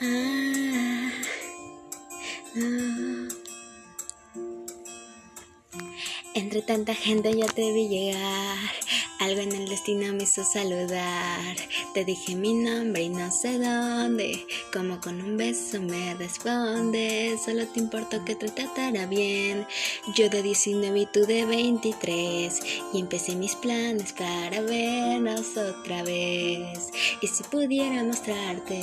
ah. Entre tanta gente ya te vi llegar. Algo en el destino me hizo saludar. Te dije mi nombre y no sé dónde. Como con un beso me respondes. Solo te importó que te tratara bien. Yo de 19 y tú de 23. Y empecé mis planes para vernos otra vez. Y si pudiera mostrarte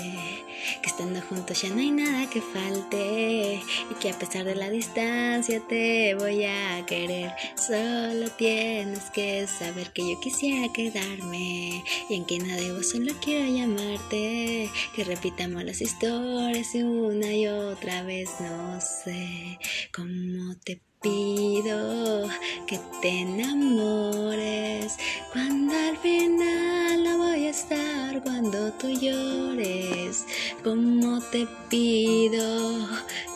que estando juntos ya no hay nada que falte. Y que a pesar de la distancia te voy a querer. Solo tienes que saber que yo quisiera quedarme y en que nada debo solo quiero llamarte que repitamos las historias una y otra vez no sé cómo te pido que te enamores cuando al final no voy a estar tú llores como te pido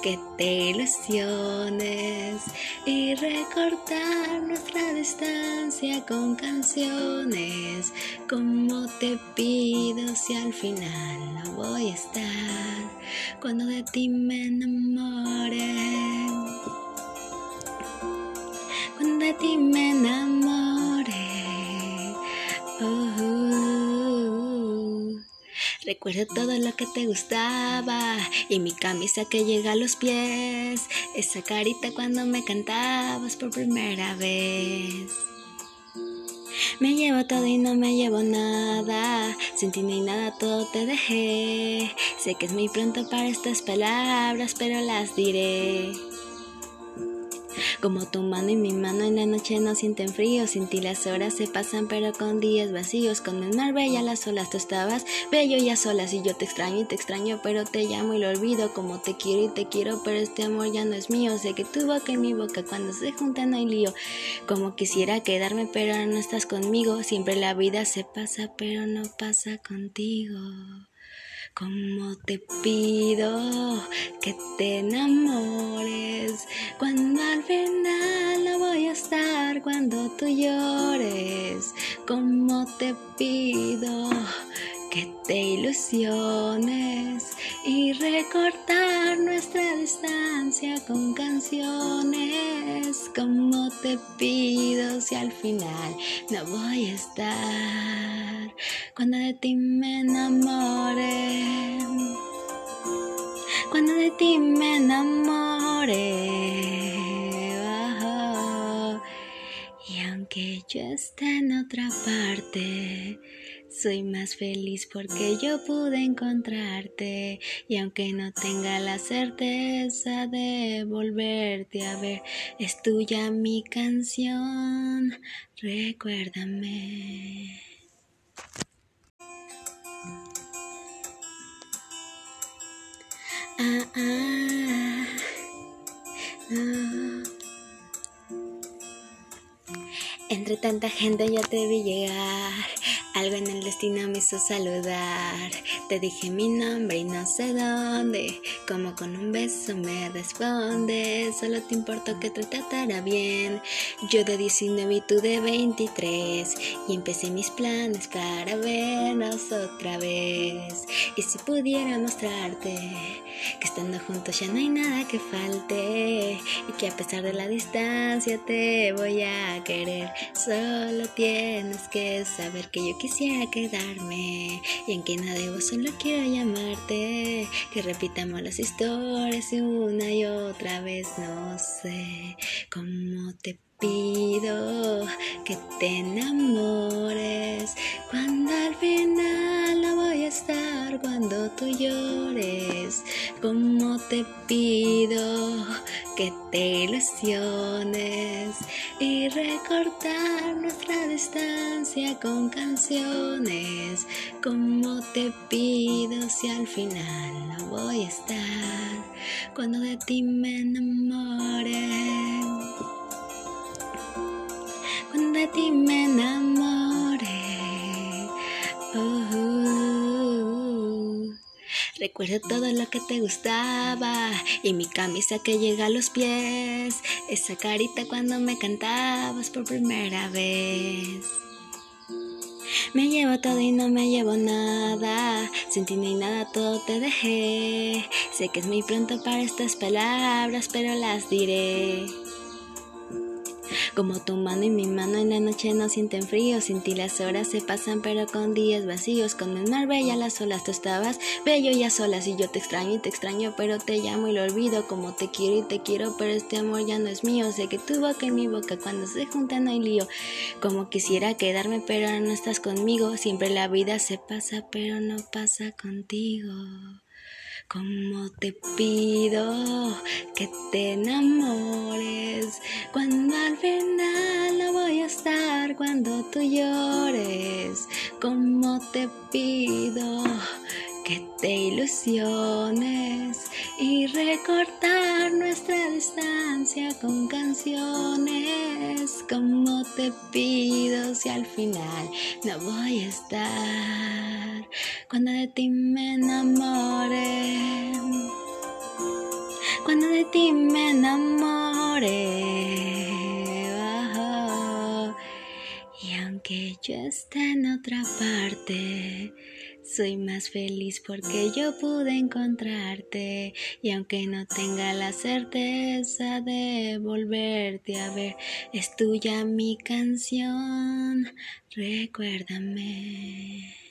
que te ilusiones y recortar nuestra distancia con canciones como te pido si al final no voy a estar cuando de ti me enamore cuando de ti me enamore. Recuerdo todo lo que te gustaba y mi camisa que llega a los pies, esa carita cuando me cantabas por primera vez. Me llevo todo y no me llevo nada. Sin ti hay nada, todo te dejé. Sé que es muy pronto para estas palabras, pero las diré. Como tu mano y mi mano en la noche no sienten frío, sin ti las horas se pasan pero con días vacíos, con el mar bella las olas tú estabas bello y a solas y yo te extraño y te extraño pero te llamo y lo olvido como te quiero y te quiero pero este amor ya no es mío, sé que tu boca y mi boca cuando se juntan no hay lío, como quisiera quedarme pero no estás conmigo, siempre la vida se pasa pero no pasa contigo. Como te pido que te enamores cuando al final no voy a estar cuando tú llores. Como te pido que te ilusiones y recortar nuestra distancia con canciones. Como te pido si al final no voy a estar cuando de ti me enamore. Cuando de ti me enamore. Oh, y aunque yo esté en otra parte, soy más feliz porque yo pude encontrarte y aunque no tenga la certeza de volverte a ver, es tuya mi canción, recuérdame. Ah, ah, no. Entre tanta gente ya te vi llegar. Algo en el destino me hizo saludar. Te dije mi nombre y no sé dónde. Como con un beso me respondes. Solo te importó que te tratara bien. Yo de 19 y tú de 23. Y empecé mis planes para vernos otra vez. Y si pudiera mostrarte que estando juntos ya no hay nada que falte. Que a pesar de la distancia te voy a querer. Solo tienes que saber que yo quisiera quedarme y en que nada debo solo quiero llamarte que repitamos las historias una y otra vez no sé cómo te pido que te enamores. Cuando al final no voy a estar cuando tú llores como te pido que te ilusiones y recortar nuestra distancia con canciones como te pido si al final no voy a estar cuando de ti me enamore cuando de ti me enamore. Uh, Recuerdo todo lo que te gustaba y mi camisa que llega a los pies, esa carita cuando me cantabas por primera vez. Me llevo todo y no me llevo nada. Sin ni nada, todo te dejé. Sé que es muy pronto para estas palabras, pero las diré. Como tu mano y mi mano en la noche no sienten frío, sin ti las horas se pasan pero con días vacíos, con el mar bella las olas tú estabas bello y a solas y yo te extraño y te extraño pero te llamo y lo olvido, como te quiero y te quiero pero este amor ya no es mío, sé que tu boca y mi boca cuando se juntan no hay lío, como quisiera quedarme pero ahora no estás conmigo, siempre la vida se pasa pero no pasa contigo. Como te pido que te enamores cuando al final no voy a estar cuando tú llores. Como te pido que te ilusiones y recortar nuestra distancia con canciones. Como te pido si al final no voy a estar cuando de ti me enamore. Cuando de ti me enamore. Y aunque yo esté en otra parte, soy más feliz porque yo pude encontrarte y aunque no tenga la certeza de volverte a ver, es tuya mi canción, recuérdame.